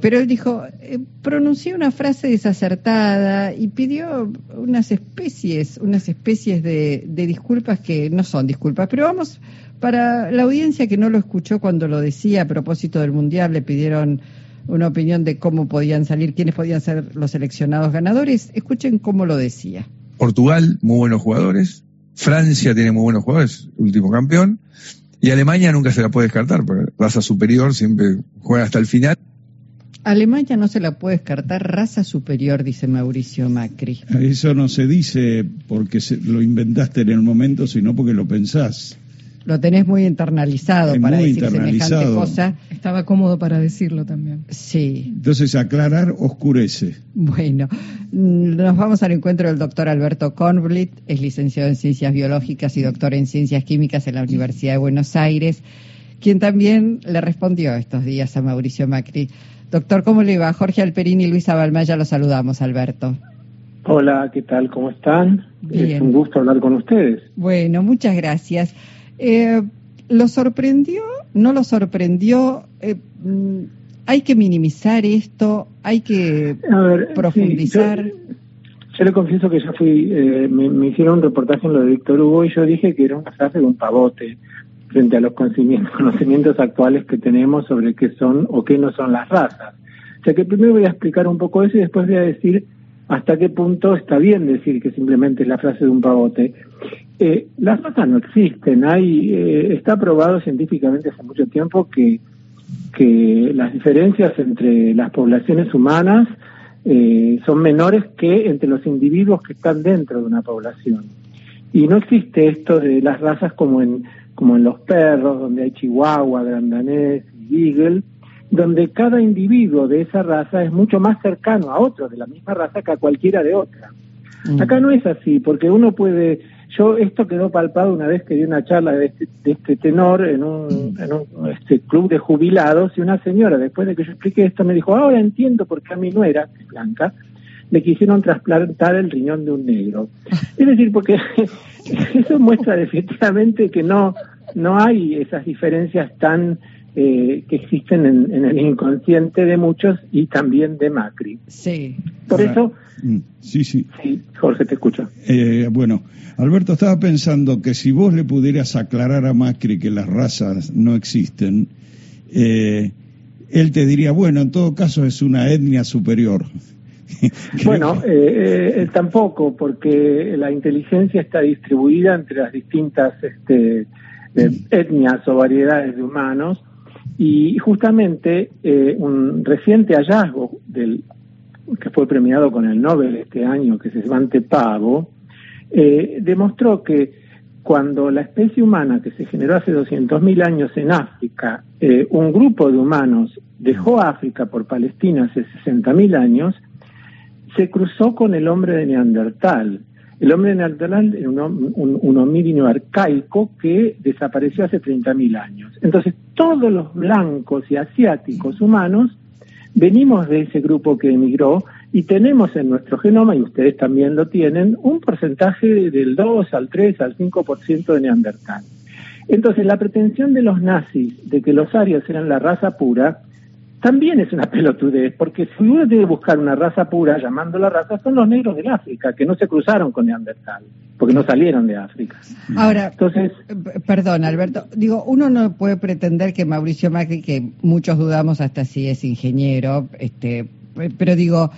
Pero él dijo, eh, pronunció una frase desacertada y pidió unas especies, unas especies de, de disculpas que no son disculpas. Pero vamos, para la audiencia que no lo escuchó cuando lo decía a propósito del Mundial, le pidieron una opinión de cómo podían salir, quiénes podían ser los seleccionados ganadores. Escuchen cómo lo decía. Portugal, muy buenos jugadores. Francia tiene muy buenos jugadores, último campeón. Y Alemania nunca se la puede descartar, porque raza superior siempre juega hasta el final. Alemania no se la puede descartar, raza superior, dice Mauricio Macri. Eso no se dice porque lo inventaste en el momento, sino porque lo pensás lo tenés muy internalizado para decir semejante cosa. Estaba cómodo para decirlo también. Sí. Entonces aclarar oscurece. Bueno, nos vamos al encuentro del doctor Alberto Kornblit, es licenciado en Ciencias Biológicas y doctor en Ciencias Químicas en la Universidad de Buenos Aires, quien también le respondió estos días a Mauricio Macri. Doctor, ¿cómo le va? Jorge Alperini y Luisa Balmaya, los saludamos, Alberto. Hola, ¿qué tal? ¿Cómo están? Es un gusto hablar con ustedes. Bueno, muchas gracias. Eh, ¿Lo sorprendió? ¿No lo sorprendió? Eh, mm, ¿Hay que minimizar esto? ¿Hay que profundizar? yo, le confieso que ya fui, eh, me, hicieron un reportaje en lo de Víctor Hugo y yo dije que era una frase de un pavote frente a los conocimientos actuales que tenemos sobre qué son o qué no son las razas. O sea que primero voy a explicar un poco eso y después voy a decir hasta qué punto está bien decir que simplemente es la frase de un pavote. Eh, las razas no existen, hay, eh, está probado científicamente hace mucho tiempo que, que las diferencias entre las poblaciones humanas eh, son menores que entre los individuos que están dentro de una población. Y no existe esto de las razas como en, como en los perros, donde hay chihuahua, grandanés y beagle, donde cada individuo de esa raza es mucho más cercano a otro de la misma raza que a cualquiera de otra. Mm. Acá no es así, porque uno puede... Yo esto quedó palpado una vez que di una charla de este, de este tenor en un, en un este, club de jubilados y una señora, después de que yo expliqué esto, me dijo, ahora entiendo por qué a mi nuera, blanca, le quisieron trasplantar el riñón de un negro. Es decir, porque eso muestra definitivamente que no, no hay esas diferencias tan eh, que existen en, el inconsciente de muchos y también de Macri. Sí. Por eso... Mm, sí, sí. Sí, Jorge, te escucho. Eh, bueno, Alberto, estaba pensando que si vos le pudieras aclarar a Macri que las razas no existen, eh, él te diría, bueno, en todo caso es una etnia superior. bueno, tampoco, porque la inteligencia está distribuida entre las distintas este, etnias o variedades de humanos y justamente eh, un reciente hallazgo del que fue premiado con el Nobel este año, que es Svante Pavo, eh, demostró que cuando la especie humana que se generó hace 200.000 años en África, eh, un grupo de humanos dejó África por Palestina hace 60.000 años, se cruzó con el hombre de Neandertal. El hombre de Neandertal era un, un, arcaico que desapareció hace 30.000 años. Entonces, todos los blancos y asiáticos humanos venimos de ese grupo que emigró y tenemos en nuestro genoma, y ustedes también lo tienen, un porcentaje del 2 al 3 al 5% de Neandertal. Entonces, la pretensión de los nazis de que los arios eran la raza pura también es una pelotudez, porque si uno tiene que buscar una raza pura, llamando la raza, son los negros del África, que no se cruzaron con Neandertal, porque no salieron de África. Ahora, entonces, perdón, Alberto, digo, uno no puede pretender que Mauricio Macri, que muchos dudamos hasta si es ingeniero, este, pero digo,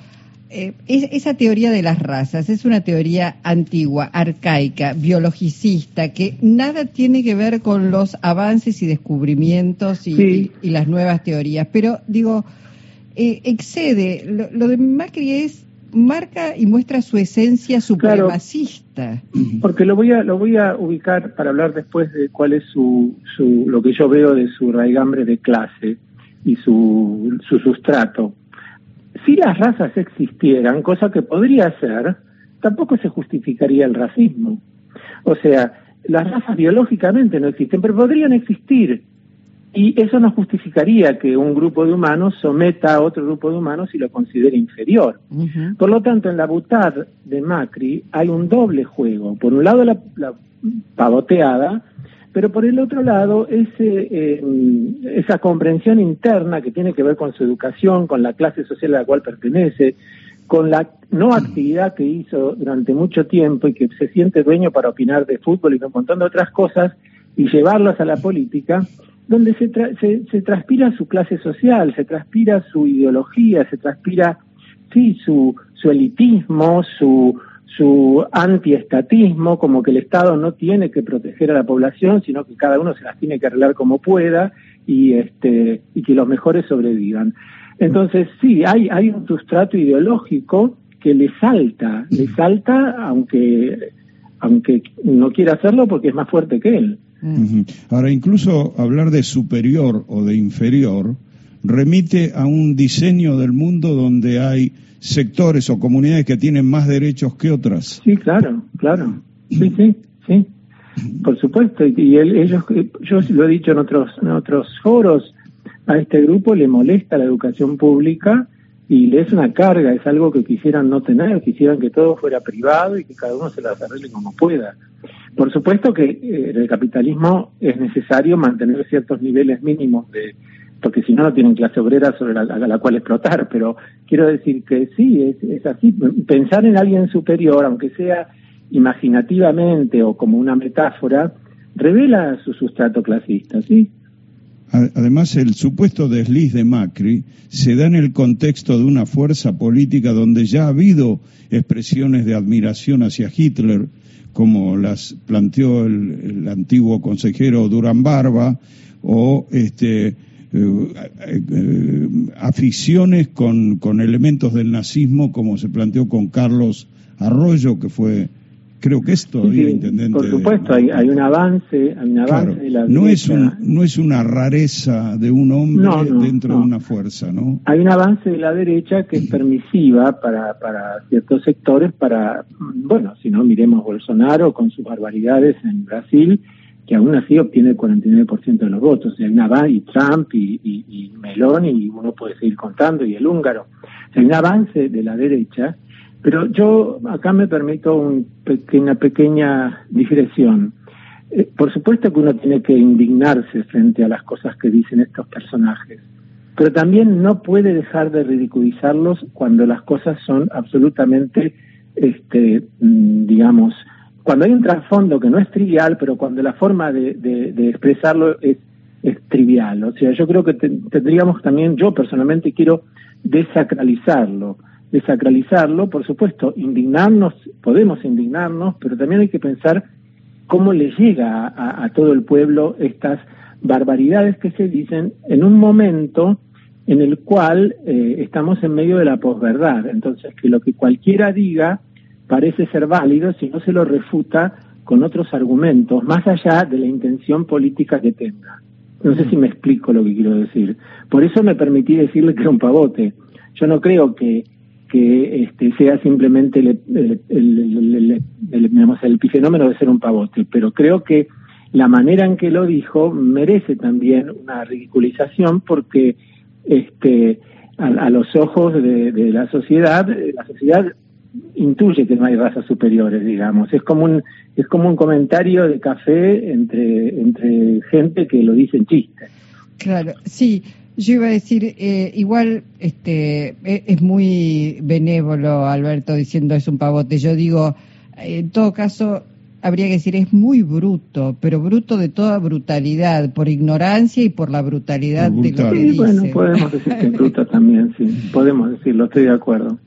eh, esa teoría de las razas es una teoría antigua, arcaica, biologicista, que nada tiene que ver con los avances y descubrimientos y, las nuevas teorías. Pero digo, eh, excede, lo, de Macri es marca y muestra su esencia supremacista. porque lo voy a lo voy a ubicar para hablar después de cuál es su, su lo que yo veo de su raigambre de clase y su, su sustrato si las razas existieran, cosa que podría ser, tampoco se justificaría el racismo. O sea, las razas biológicamente no existen, pero podrían existir. Y eso no justificaría que un grupo de humanos someta a otro grupo de humanos y lo considere inferior. Por lo tanto, en la butad de Macri hay un doble juego. Por un lado, la, la pavoteada, pero por el otro lado, ese, eh, esa comprensión interna que tiene que ver con su educación, con la clase social a la cual pertenece, con la no actividad que hizo durante mucho tiempo y que se siente dueño para opinar de fútbol y un montón de otras cosas y llevarlas a la política, donde se, se, se, transpira su clase social, se transpira su ideología, se transpira, sí, su, su elitismo, su, su antiestatismo, como que el Estado no tiene que proteger a la población, sino que cada uno se las tiene que arreglar como pueda y, este, y que los mejores sobrevivan. Entonces, sí, hay, hay un sustrato ideológico que le salta, le salta aunque, aunque no quiera hacerlo porque es más fuerte que él. Ahora, incluso hablar de superior o de inferior remite a un diseño del mundo donde hay sectores o comunidades que tienen más derechos que otras. Sí, claro, claro. Sí, sí, sí. Por supuesto. Y ellos, yo lo he dicho en otros, en otros foros, a este grupo le molesta la educación pública y le es una carga, es algo que quisieran no tener, quisieran que todo fuera privado y que cada uno se las arregle como pueda. Por supuesto que eh, en el capitalismo es necesario mantener ciertos niveles mínimos de, porque si no, no tienen clase obrera sobre la, cual explotar, pero quiero decir que sí, es, es así. Pensar en alguien superior, aunque sea imaginativamente o como una metáfora, revela su sustrato clasista, ¿sí? Además, el supuesto desliz de Macri se da en el contexto de una fuerza política donde ya ha habido expresiones de admiración hacia Hitler, como las planteó el, el antiguo consejero Durán Barba, o este, aficiones con, con elementos del nazismo, como se planteó con Carlos Arroyo, que fue creo que es todavía intendente. Por supuesto, hay, hay, un avance, hay un avance de la no es no es una rareza de un hombre dentro de una fuerza, ¿no? Hay un avance de la derecha que es permisiva para, para ciertos sectores, para, bueno, si no miremos Bolsonaro con sus barbaridades en Brasil que aún así obtiene el 49% de los votos. Hay una y Trump y, y, y, Melón y uno puede seguir contando y el húngaro. hay un avance de la derecha, pero yo acá me permito un una pequeña digresión. Eh, por supuesto que uno tiene que indignarse frente a las cosas que dicen estos personajes, pero también no puede dejar de ridiculizarlos cuando las cosas son absolutamente, este, mm, digamos, cuando hay un trasfondo que no es trivial, pero cuando la forma de, de, expresarlo es, es, trivial. O sea, yo creo que tendríamos también, yo personalmente quiero desacralizarlo. Desacralizarlo, por supuesto, indignarnos, podemos indignarnos, pero también hay que pensar cómo le llega a, a todo el pueblo estas barbaridades que se dicen en un momento en el cual eh, estamos en medio de la posverdad. Entonces, que lo que cualquiera diga parece ser válido si no se lo refuta con otros argumentos, más allá de la intención política que tenga. No sé si me explico lo que quiero decir. Por eso me permití decirle que era un pavote. Yo no creo que, que este, sea simplemente el, el, el, el, epifenómeno de ser un pavote, pero creo que la manera en que lo dijo merece también una ridiculización porque este, a, a los ojos de, de la sociedad, la sociedad intuye que no hay razas superiores, digamos. Es como un es como un comentario de café entre entre gente que lo dice en chiste. Claro, sí. Yo iba a decir, eh, igual este e, es muy benévolo Alberto diciendo es un pavote. Yo digo, en todo caso, habría que decir es muy bruto, pero bruto de toda brutalidad, por ignorancia y por la brutalidad de lo que sí, Bueno, podemos decir que es bruta también, sí, podemos decirlo, estoy de acuerdo.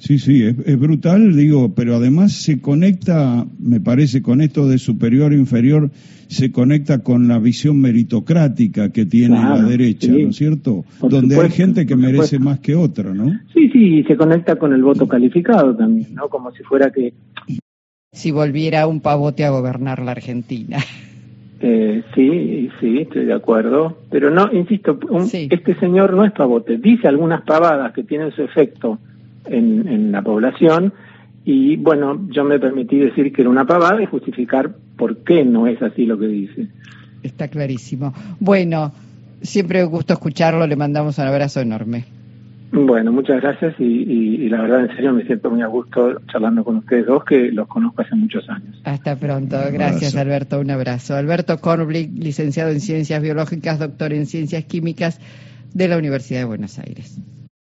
Sí, sí, es, brutal, digo, pero además se conecta, me parece, con esto de superior e inferior, se conecta con la visión meritocrática que tiene la derecha, ¿no es cierto? Donde hay gente que merece más que otra, ¿no? Sí, sí, y se conecta con el voto calificado también, ¿no? Como si fuera que... Si volviera un pavote a gobernar la Argentina. Eh, sí, sí, estoy de acuerdo. Pero no, insisto, este señor no es pavote. Dice algunas pavadas que tienen su efecto en, en la población. Y bueno, yo me permití decir que era una pavada y justificar por qué no es así lo que dice. Está clarísimo. Bueno, siempre gusto escucharlo, le mandamos un abrazo enorme. Bueno, muchas gracias y, y, la verdad en serio me siento muy a gusto charlando con ustedes dos que los conozco hace muchos años. Hasta pronto, gracias Alberto, un abrazo. Alberto Kornblick, licenciado en Ciencias Biológicas, doctor en Ciencias Químicas de la Universidad de Buenos Aires.